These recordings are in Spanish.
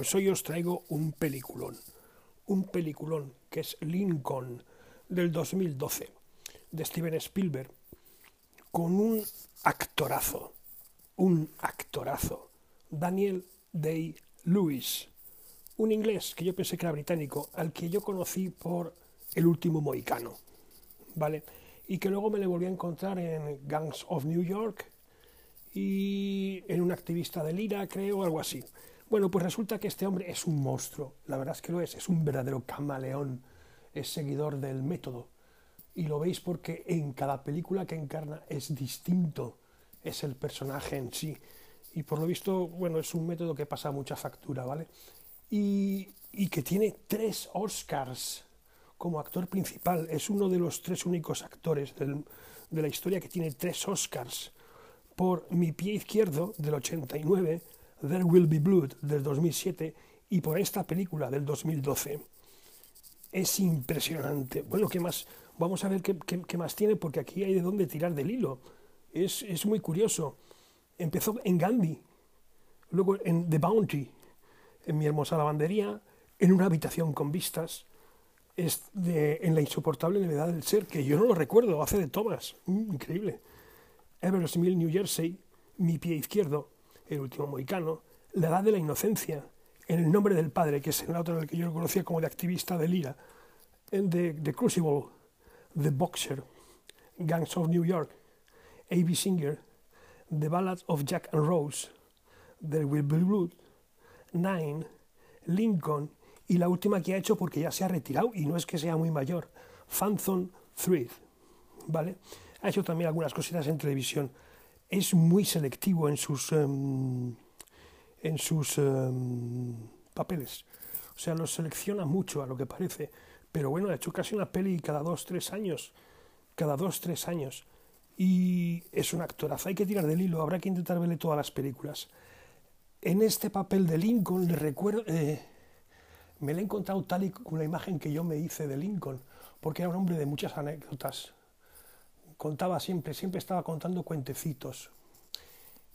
Pues hoy os traigo un peliculón, un peliculón que es Lincoln del 2012 de Steven Spielberg con un actorazo, un actorazo, Daniel Day-Lewis, un inglés que yo pensé que era británico, al que yo conocí por El último mohicano, ¿vale? Y que luego me le volví a encontrar en Gangs of New York y en un activista del IRA, creo, algo así. Bueno, pues resulta que este hombre es un monstruo, la verdad es que lo es, es un verdadero camaleón, es seguidor del método. Y lo veis porque en cada película que encarna es distinto, es el personaje en sí. Y por lo visto, bueno, es un método que pasa mucha factura, ¿vale? Y, que tiene tres Oscars como actor principal. Es uno de los tres únicos actores de la historia que tiene tres Oscars. Por Mi pie izquierdo, del 89, There Will Be Blood del 2007 y por esta película del 2012. Es impresionante. Bueno, ¿qué más? Vamos a ver qué, qué, más tiene porque aquí hay de dónde tirar del hilo. Es, es, muy curioso. Empezó en Gandhi, luego en The Bounty, en mi hermosa lavandería, en una habitación con vistas, es de, en la insoportable levedad del ser, que yo no lo recuerdo, hace de Thomas, mm, increíble. Everest Mill, New Jersey, mi pie izquierdo, el último mohicano, La edad de la inocencia, En el nombre del padre, que es el otro en el que yo lo conocía como de activista de Lira, en The, Crucible, The Boxer, Gangs of New York, A.B. Singer, The Ballad of Jack and Rose, The Will Be Blood, Nine, Lincoln y la última que ha hecho porque ya se ha retirado y no es que sea muy mayor, Phantom Thread, ¿vale? Ha hecho también algunas cositas en televisión es muy selectivo en sus, um, en sus um, papeles. O sea, los selecciona mucho a lo que parece. Pero bueno, ha hecho casi una peli cada dos, tres años. Cada dos, tres años. Y es un actorazo. Hay que tirar del hilo. Habrá que intentar verle todas las películas. En este papel de Lincoln, le recuerdo. Eh, me lo he encontrado tal y con la imagen que yo me hice de Lincoln. Porque era un hombre de muchas anécdotas contaba siempre, siempre estaba contando cuentecitos.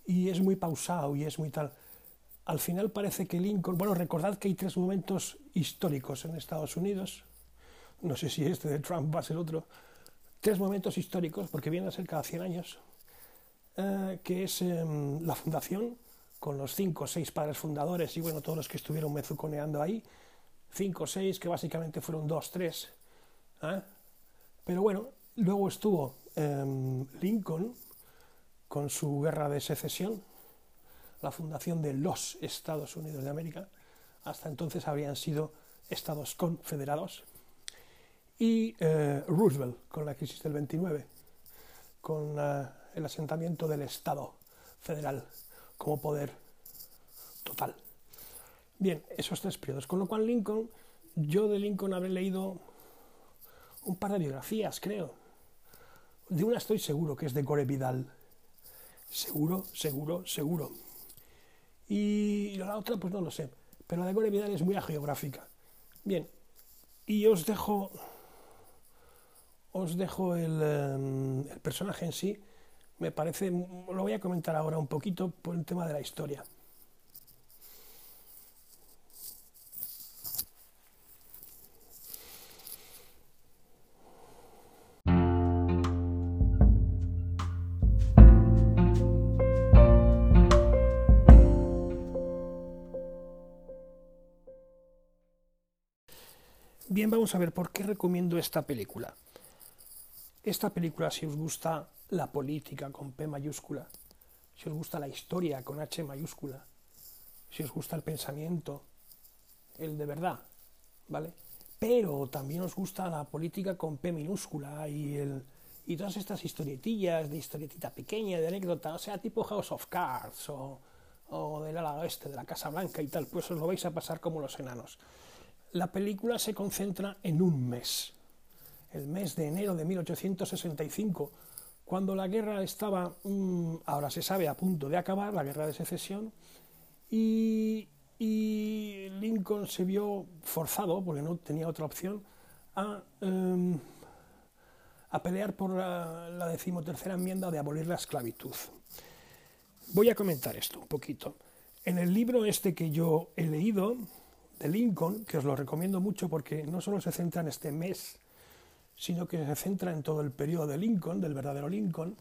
Y es muy pausado y es muy tal. Al final parece que Lincoln, bueno, recordad que hay tres momentos históricos en Estados Unidos, no sé si este de Trump va a ser otro, tres momentos históricos, porque vienen a ser cada 100 años, eh, que es em, la fundación, con los cinco o seis padres fundadores y bueno, todos los que estuvieron mezuconeando ahí, cinco o seis, que básicamente fueron dos, tres. ¿eh? Pero bueno, luego estuvo Em, Lincoln, con su guerra de secesión, la fundación de los Estados Unidos de América, hasta entonces habrían sido estados confederados, y eh, Roosevelt con la crisis del 29, con eh, el asentamiento del Estado federal como poder total. Bien, esos tres periodos. Con lo cual Lincoln, yo de Lincoln habré leído un par de biografías, creo, de una estoy seguro, que es de Gore Vidal. Seguro, seguro, seguro. Y la otra, pues no lo sé. Pero la de Gore Vidal es muy geográfica. Bien. Y os dejo. Os dejo el, em, el personaje en sí. Me parece. Lo voy a comentar ahora un poquito por el tema de la historia. Bien, vamos a ver por qué recomiendo esta película. Esta película, si os gusta la política con P mayúscula, si os gusta la historia con H mayúscula, si os gusta el pensamiento, el de verdad, ¿vale? Pero también os gusta la política con P minúscula y, el, y todas estas historietillas de historietita pequeña, de anécdota, o sea, tipo House of Cards o, o del ala oeste, de la Casa Blanca y tal, pues os lo vais a pasar como los enanos la película se concentra en un mes, el mes de enero de 1865, cuando la guerra estaba, mm, ahora se sabe, a punto de acabar, la guerra de secesión, y, Lincoln se vio forzado, porque no tenía otra opción, a, em, a pelear por la, la, decimotercera enmienda de abolir la esclavitud. Voy a comentar esto un poquito. En el libro este que yo he leído, de Lincoln, que os lo recomiendo mucho porque no solo se centra en este mes, sino que se centra en todo el periodo de Lincoln, del verdadero Lincoln,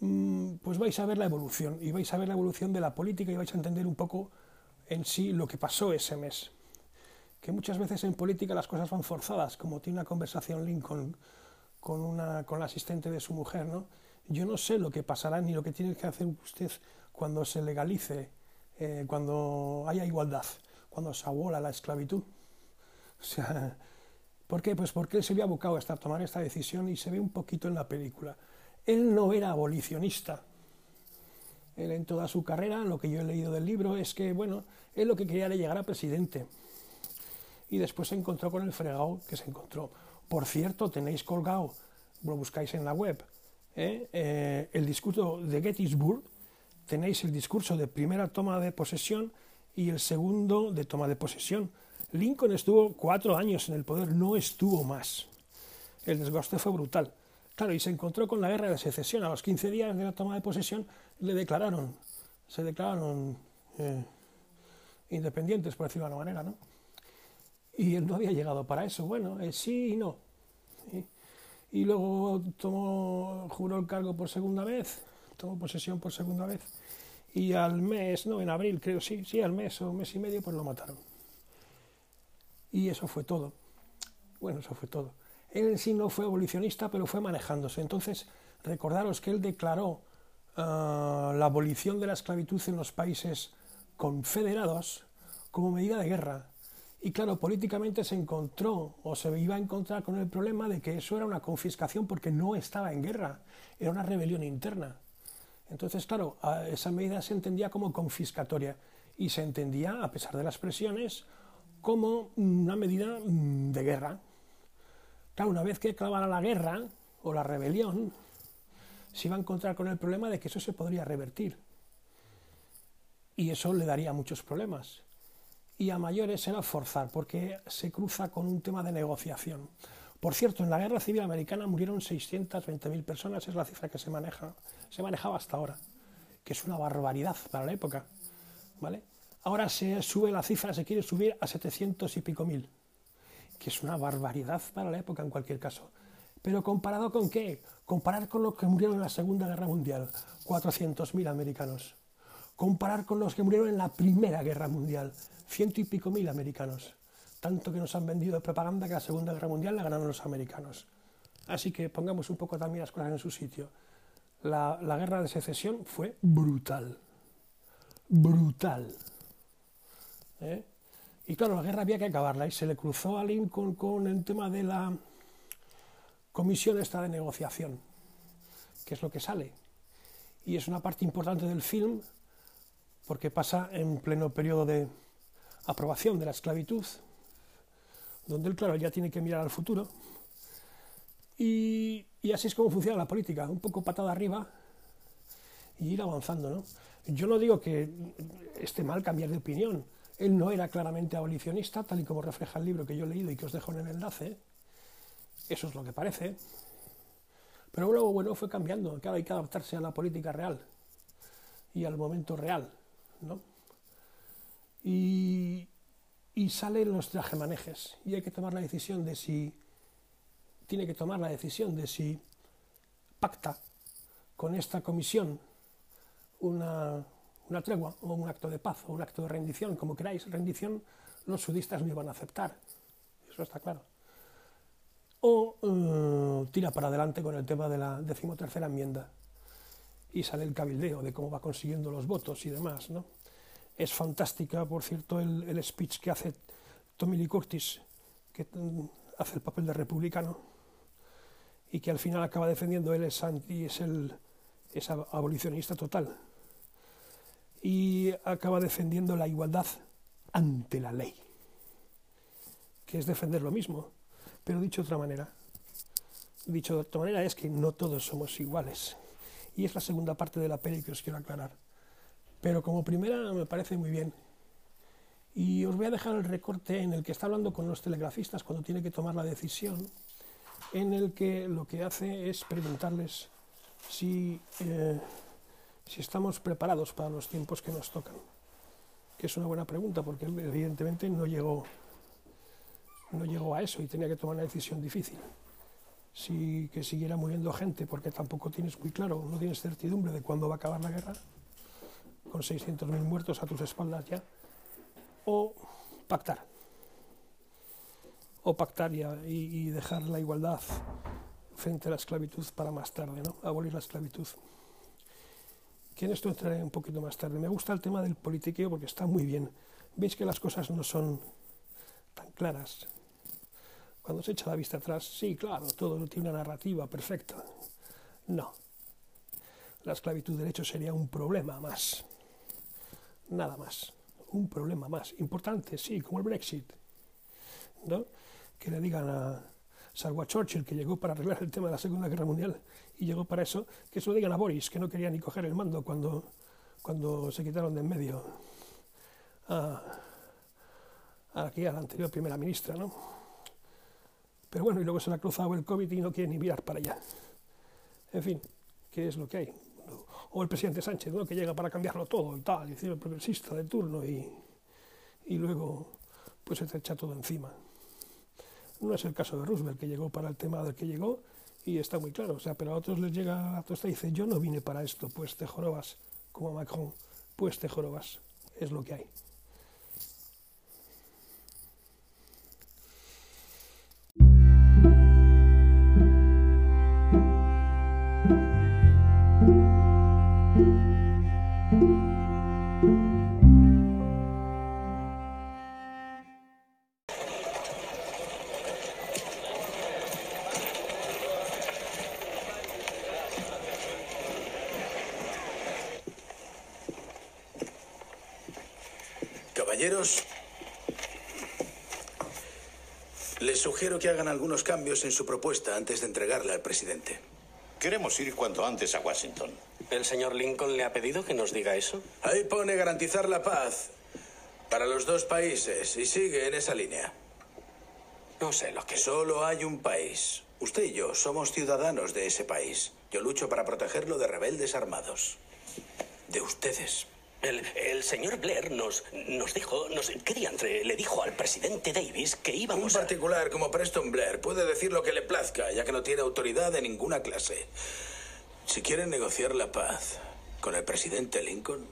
mm, pues vais a ver la evolución y vais a ver la evolución de la política y vais a entender un poco en sí lo que pasó ese mes. Que muchas veces en política las cosas van forzadas, como tiene una conversación Lincoln con, una, con la asistente de su mujer, ¿no? Yo no sé lo que pasará ni lo que tiene que hacer usted cuando se legalice, eh, cuando haya igualdad, cuando se abola la esclavitud. O sea, ¿Por qué? Pues porque él se había abocado a tomar esta decisión y se ve un poquito en la película. Él no era abolicionista. Él en toda su carrera, lo que yo he leído del libro, es que, bueno, él lo que quería era llegar a presidente. Y después se encontró con el fregado que se encontró. Por cierto, tenéis colgado, lo buscáis en la web, ¿eh? Eh, el discurso de Gettysburg, tenéis el discurso de primera toma de posesión y el segundo de toma de posesión Lincoln estuvo cuatro años en el poder, no estuvo más. El desgaste fue brutal. Claro, y se encontró con la guerra de secesión. A los 15 días de la toma de posesión le declararon, se declararon eh, independientes, por decirlo de alguna manera, ¿no? Y él no había llegado para eso. Bueno, eh, sí y no. Y luego tomó, juró el cargo por segunda vez, tomó posesión por segunda vez. Y al mes, no, en abril creo, sí, sí, al mes o un mes y medio, pues lo mataron. Y eso fue todo. Bueno, eso fue todo. Él en sí no fue abolicionista, pero fue manejándose. Entonces, recordaros que él declaró ah, la abolición de la esclavitud en los países confederados como medida de guerra. Y claro, políticamente se encontró o se iba a encontrar con el problema de que eso era una confiscación porque no estaba en guerra, era una rebelión interna. Entonces, claro, esa medida se entendía como confiscatoria y se entendía, a pesar de las presiones, como una medida mm, de guerra. Claro, una vez que acabara la guerra o la rebelión, se iba a encontrar con el problema de que eso se podría revertir. Y eso le daría muchos problemas. Y a mayores era forzar, porque se cruza con un tema de negociación. Por cierto, en la Guerra Civil Americana murieron 620.000 personas, es la cifra que se maneja, se manejaba hasta ahora, que es una barbaridad para la época, ¿vale? Ahora se sube la cifra, se quiere subir a 700 y pico mil, que es una barbaridad para la época en cualquier caso. Pero comparado con qué? Comparar con los que murieron en la Segunda Guerra Mundial, 400.000 americanos. Comparar con los que murieron en la Primera Guerra Mundial, ciento y pico mil americanos. Tanto que nos han vendido de propaganda que la Segunda Guerra Mundial la ganaron los americanos. Así que pongamos un poco también las cosas en su sitio. La, guerra de secesión fue brutal. Brutal. ¿eh? Y claro, la guerra había que acabarla y se le cruzó a Lincoln con el tema de la comisión esta de negociación, que es lo que sale. Y es una parte importante del film porque pasa en pleno periodo de aprobación de la esclavitud, donde él, claro, ya tiene que mirar al futuro. Y, así es como funciona la política, un poco patada arriba y ir avanzando. ¿no? Yo no digo que esté mal cambiar de opinión, él no era claramente abolicionista, tal y como refleja el libro que yo he leído y que os dejo en el enlace. Eso es lo que parece. Pero luego, bueno, fue cambiando. Claro, hay que adaptarse a la política real y al momento real, ¿no? Y, y salen los trajemanejes y hay que tomar la decisión de si tiene que tomar la decisión de si pacta con esta comisión una una tregua o un acto de paz o un acto de rendición, como queráis, rendición, los sudistas no iban a aceptar, eso está claro. O eh, tira para adelante con el tema de la decimotercera enmienda y sale el cabildeo de cómo va consiguiendo los votos y demás. ¿no? Es fantástica, por cierto, el, el speech que hace Tommy Lee Curtis, que mm, hace el papel de republicano y que al final acaba defendiendo él es, anti, es, el, es abolicionista total y acaba defendiendo la igualdad ante la ley, que es defender lo mismo, pero dicho de otra manera. Dicho de otra manera es que no todos somos iguales. Y es la segunda parte de la peli que os quiero aclarar. Pero como primera me parece muy bien. Y os voy a dejar el recorte en el que está hablando con los telegrafistas cuando tiene que tomar la decisión, en el que lo que hace es preguntarles si... Eh, si estamos preparados para los tiempos que nos tocan. que es una buena pregunta, porque evidentemente no llegó, no llegó a eso y tenía que tomar una decisión difícil. Si que siguiera muriendo gente, porque tampoco tienes muy claro, no tienes certidumbre de cuándo va a acabar la guerra, con 600.000 muertos a tus espaldas ya, o pactar. O pactar y, y dejar la igualdad frente a la esclavitud para más tarde, ¿no? Abolir la esclavitud. Que en esto entraré un poquito más tarde. Me gusta el tema del politiqueo porque está muy bien. Veis que las cosas no son tan claras. Cuando se echa la vista atrás, sí, claro, todo tiene una narrativa perfecta. No. La esclavitud de hecho sería un problema más. Nada más. Un problema más. Importante, sí, como el Brexit. ¿No? Que le digan a, salvo a Churchill, que llegó para arreglar el tema de la Segunda Guerra Mundial y llegó para eso, que se lo digan a Boris, que no quería ni coger el mando cuando, cuando se quitaron de en medio a, aquí, a la anterior primera ministra, ¿no? Pero bueno, y luego se le ha cruzado el COVID y no quiere ni mirar para allá. En fin, ¿qué es lo que hay? O el presidente Sánchez, ¿no? que llega para cambiarlo todo y tal, y decir el progresista de turno y, y luego pues se te echa todo encima. No es el caso de Roosevelt, que llegó para el tema del que llegó y está muy claro. O sea, pero a otros les llega la tosta y dice, yo no vine para esto, pues te jorobas, como Macron, pues te jorobas. Es lo que hay. Que hagan algunos cambios en su propuesta antes de entregarla al presidente. Queremos ir cuanto antes a Washington. ¿El señor Lincoln le ha pedido que nos diga eso? Ahí pone garantizar la paz para los dos países y sigue en esa línea. No sé lo que... Solo hay un país. Usted y yo somos ciudadanos de ese país. Yo lucho para protegerlo de rebeldes armados. De ustedes. El, el, señor Blair nos, nos dijo, nos, ¿qué diantre? Le dijo al presidente Davis que íbamos Un particular como Preston Blair puede decir lo que le plazca, ya que no tiene autoridad de ninguna clase. Si quieren negociar la paz con el presidente Lincoln,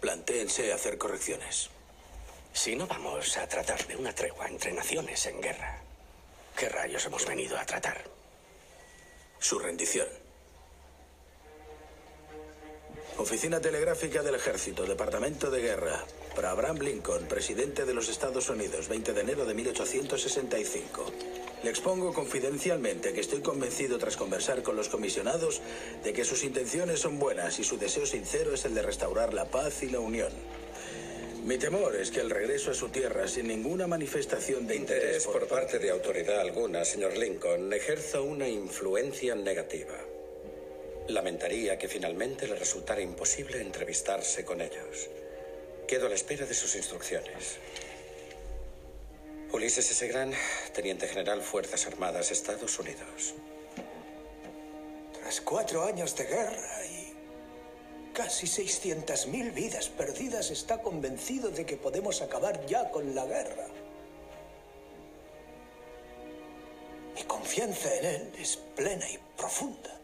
plantéense hacer correcciones. Si no vamos a tratar de una tregua entre naciones en guerra, ¿qué rayos hemos venido a tratar? Su rendición. Oficina Telegráfica del Ejército, Departamento de Guerra. Para Abraham Lincoln, presidente de los Estados Unidos, 20 de enero de 1865. Le expongo confidencialmente que estoy convencido tras conversar con los comisionados de que sus intenciones son buenas y su deseo sincero es el de restaurar la paz y la unión. Mi temor es que el regreso a su tierra sin ninguna manifestación de interés, interés por parte de autoridad alguna, señor Lincoln, ejerza una influencia negativa. Lamentaría que finalmente le resultara imposible entrevistarse con ellos. Quedo a la espera de sus instrucciones. Ulises S. Grant, Teniente General Fuerzas Armadas, Estados Unidos. Tras cuatro años de guerra y casi 600.000 vidas perdidas, está convencido de que podemos acabar ya con la guerra. Mi confianza en él es plena y profunda.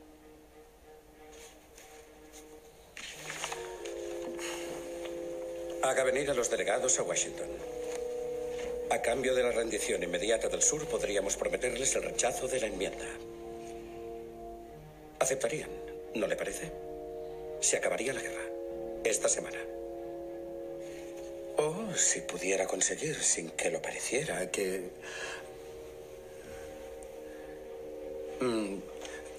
Haga venir a los delegados a Washington. A cambio de la rendición inmediata del sur, podríamos prometerles el rechazo de la enmienda. ¿Aceptarían? ¿No le parece? Se acabaría la guerra. Esta semana. O si pudiera conseguir, sin que lo pareciera, que... Mm,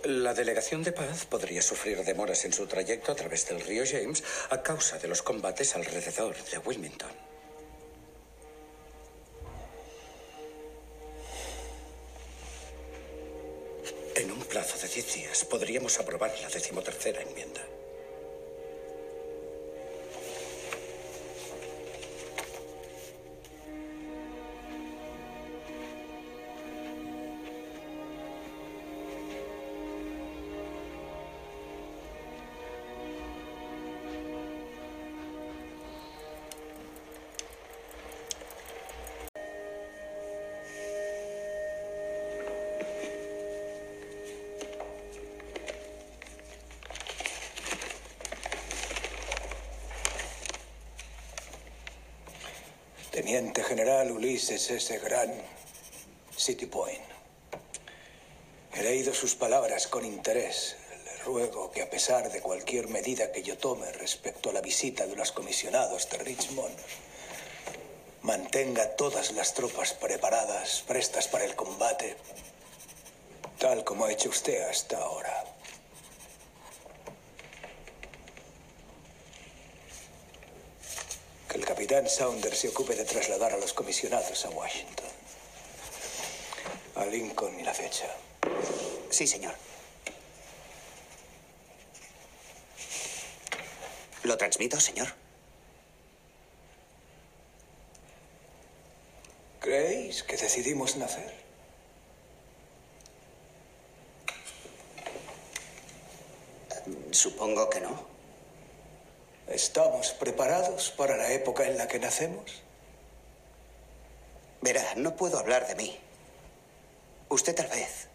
la delegación de paz podría sufrir demoras en su trayecto a través del río James a causa de los combates alrededor de Wilmington. En un plazo de 10 días podríamos aprobar la decimotercera enmienda. Ulises S. Grant, City Point. He leído sus palabras con interés. Le ruego que a pesar de cualquier medida que yo tome respecto a la visita de los comisionados de Richmond, mantenga todas las tropas preparadas, prestas para el combate, tal como ha hecho usted hasta ahora. Que el capitán Saunders se ocupe de trasladar a los comisionados a Washington. A Lincoln y la fecha. Sí, señor. ¿Lo transmito, señor? ¿Creéis que decidimos nacer? Supongo que no. ¿Estamos preparados para la época en la que nacemos? Verá, no puedo hablar de mí. Usted tal vez.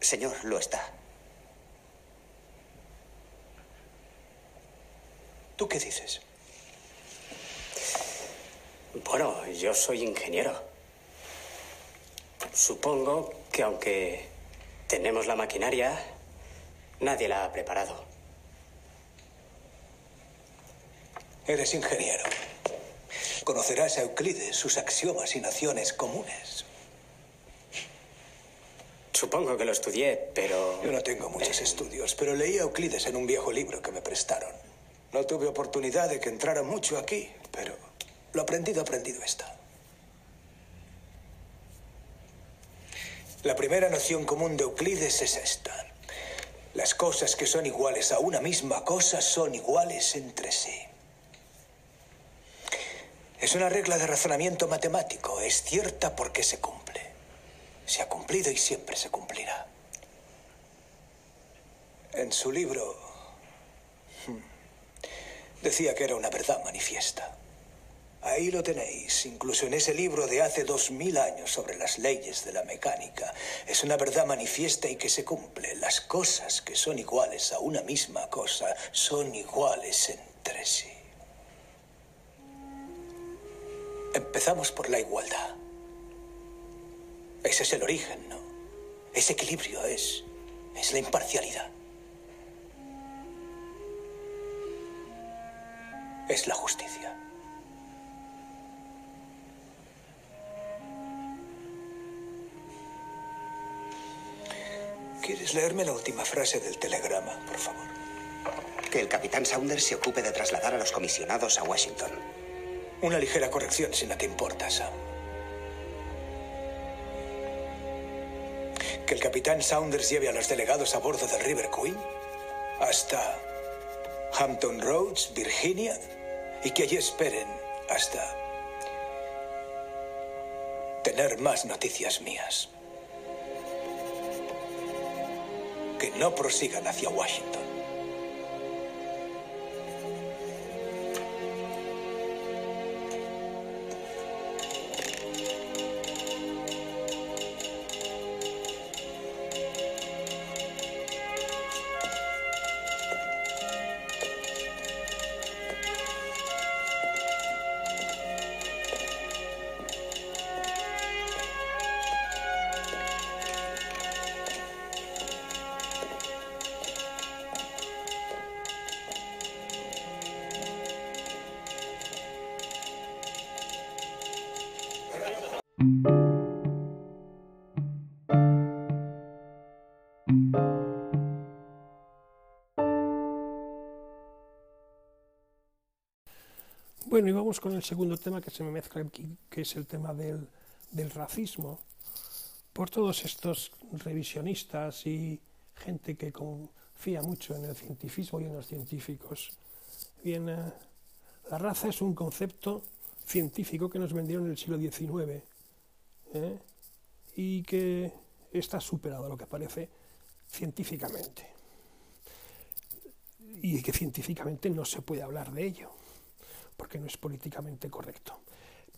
Señor, lo está. ¿Tú qué dices? Bueno, yo soy ingeniero. Supongo que aunque tenemos la maquinaria, nadie la ha preparado. Eres ingeniero. Conocerás a Euclides, sus axiomas y naciones comunes. Supongo que lo estudié, pero... Yo no tengo muchos estudios, pero leí a Euclides en un viejo libro que me prestaron. No tuve oportunidad de que entrara mucho aquí, pero lo aprendido, aprendido está. La primera noción común de Euclides es esta. Las cosas que son iguales a una misma cosa son iguales entre sí. Es una regla de razonamiento matemático. Es cierta porque se cumple. Se ha cumplido y siempre se cumplirá. En su libro hmm, decía que era una verdad manifiesta. Ahí lo tenéis, incluso en ese libro de hace dos mil años sobre las leyes de la mecánica. Es una verdad manifiesta y que se cumple. Las cosas que son iguales a una misma cosa son iguales entre sí. Empezamos por la igualdad. Ese es el origen, ¿no? Ese equilibrio es, es la imparcialidad. Es la justicia. ¿Quieres leerme la última frase del telegrama, por favor? Que el capitán Saunders se ocupe de trasladar a los comisionados a Washington. Una ligera corrección si no te importa, Sam. Que el capitán Saunders lleve a los delegados a bordo del River Queen hasta Hampton Roads, Virginia, y que allí esperen hasta tener más noticias mías. Que no prosigan hacia Washington. Bueno, y vamos con el segundo tema que se me mezcla que es el tema del, del racismo. Por todos estos revisionistas y gente que confía mucho en el cientifismo y en los científicos. Bien, la raza es un concepto científico que nos vendieron en el siglo XIX ¿eh? y que está superado lo que parece científicamente. Y que científicamente no se puede hablar de ello porque no es políticamente correcto,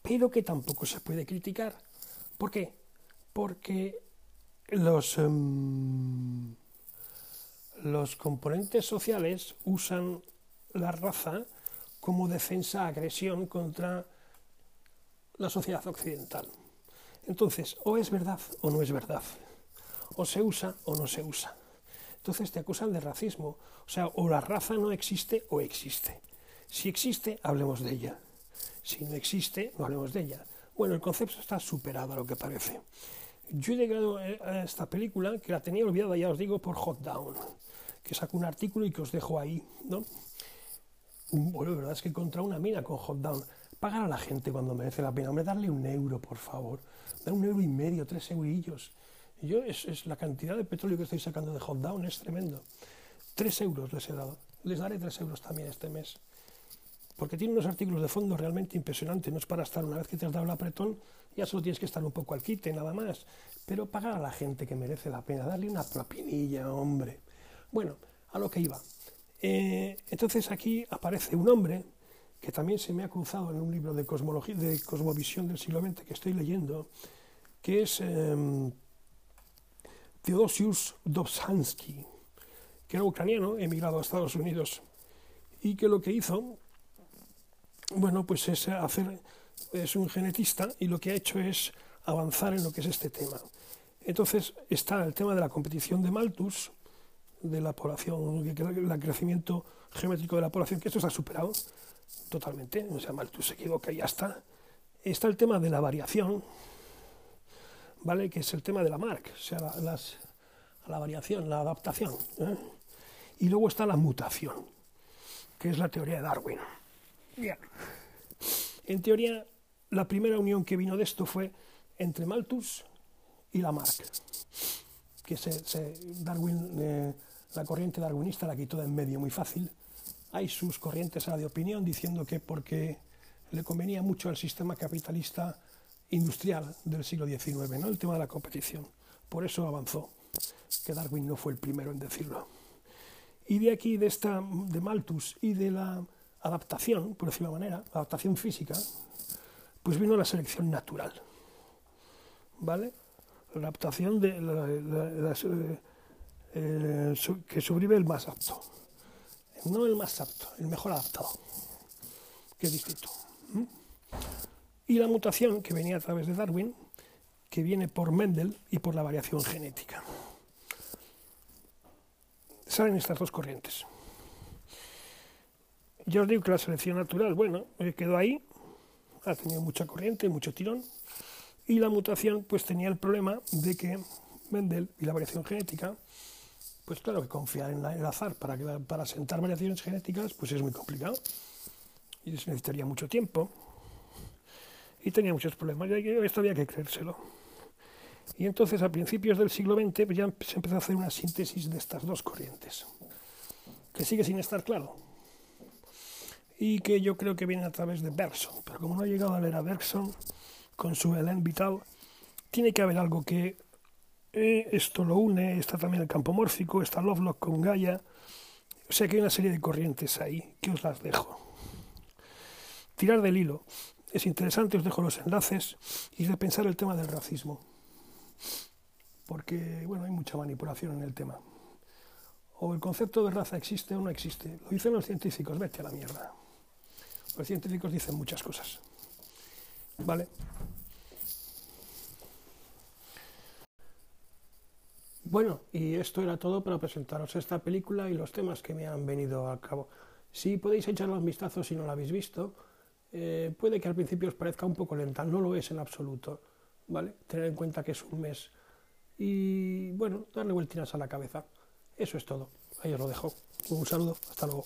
pero que tampoco se puede criticar. ¿Por qué? Porque los, um, los componentes sociales usan la raza como defensa, agresión contra la sociedad occidental. Entonces, o es verdad o no es verdad. O se usa o no se usa. Entonces te acusan de racismo. O sea, o la raza no existe o existe. Si existe, hablemos de ella. Si no existe, no hablemos de ella. Bueno, el concepto está superado a lo que parece. Yo he llegado a esta película, que la tenía olvidada, ya os digo, por Hot Down, que saco un artículo y que os dejo ahí, ¿no? Bueno, la verdad es que contra una mina con Hot Down, pagar a la gente cuando merece la pena, hombre, darle un euro, por favor, dar un euro y medio, tres eurillos. Yo, es, la cantidad de petróleo que estoy sacando de Hot Down, es tremendo. Tres euros les he dado, les daré tres euros también este mes porque tiene unos artículos de fondo realmente impresionantes. No es para estar una vez que te has dado el apretón, ya solo tienes que estar un poco al quite, nada más. Pero pagar a la gente que merece la pena, darle una propinilla, hombre. Bueno, a lo que iba. Eh, entonces aquí aparece un hombre que también se me ha cruzado en un libro de cosmología, de cosmovisión del siglo XX que estoy leyendo, que es eh, Theodosius que era ucraniano, emigrado a Estados Unidos, y que lo que hizo bueno, pues es hacer, es un genetista y lo que ha hecho es avanzar en lo que es este tema. Entonces está el tema de la competición de Malthus, de la población, el crecimiento geométrico de la población, que esto está superado totalmente, o sea, Malthus se equivoca y ya está. Está el tema de la variación, ¿vale? Que es el tema de la Mark, o sea, la, la variación, la adaptación. ¿eh? Y luego está la mutación, que es la teoría de Darwin. Bien. En teoría, la primera unión que vino de esto fue entre Malthus y Lamarck, que se, Darwin, eh, la corriente darwinista la quitó de en medio muy fácil. Hay sus corrientes de opinión diciendo que porque le convenía mucho al sistema capitalista industrial del siglo XIX, ¿no? el tema de la competición. Por eso avanzó, que Darwin no fue el primero en decirlo. Y de aquí, de, esta, de Malthus y de la adaptación, por decirlo de adaptación física, pues vino la selección natural. ¿Vale? La adaptación de la, eh, que sobrevive el más apto. No el más apto, el mejor adaptado, que es distinto. Y la mutación que venía a través de Darwin, que viene por Mendel y por la variación genética. Salen estas dos corrientes. Yo os digo que la selección natural, bueno, quedó ahí, ha tenido mucha corriente, mucho tirón, y la mutación pues tenía el problema de que Mendel y la variación genética, pues claro que confiar en, el azar para, que, para sentar variaciones genéticas pues es muy complicado y se necesitaría mucho tiempo y tenía muchos problemas, y esto había que creérselo. Y entonces a principios del siglo XX pues, ya se empezó a hacer una síntesis de estas dos corrientes, que sigue sin estar claro, y que yo creo que viene a través de Bergson. Pero como no ha llegado a leer a Bergson con su Helen Vital, tiene que haber algo que esto lo une, está también el campo mórfico, está Lovelock con Gaia, o sea que hay una serie de corrientes ahí que os las dejo. Tirar del hilo. Es interesante, os dejo los enlaces y de pensar el tema del racismo. Porque, bueno, hay mucha manipulación en el tema. O el concepto de raza existe o no existe. Lo dicen los científicos, vete a la mierda. Los científicos dicen muchas cosas. ¿Vale? Bueno, y esto era todo para presentaros esta película y los temas que me han venido a cabo. Si podéis echarle un vistazo si no la habéis visto, eh, puede que al principio os parezca un poco lenta, no lo es en absoluto, ¿vale? Tener en cuenta que es un mes y, bueno, darle vueltinas a la cabeza. Eso es todo. Ahí os lo dejo. Un saludo, hasta luego.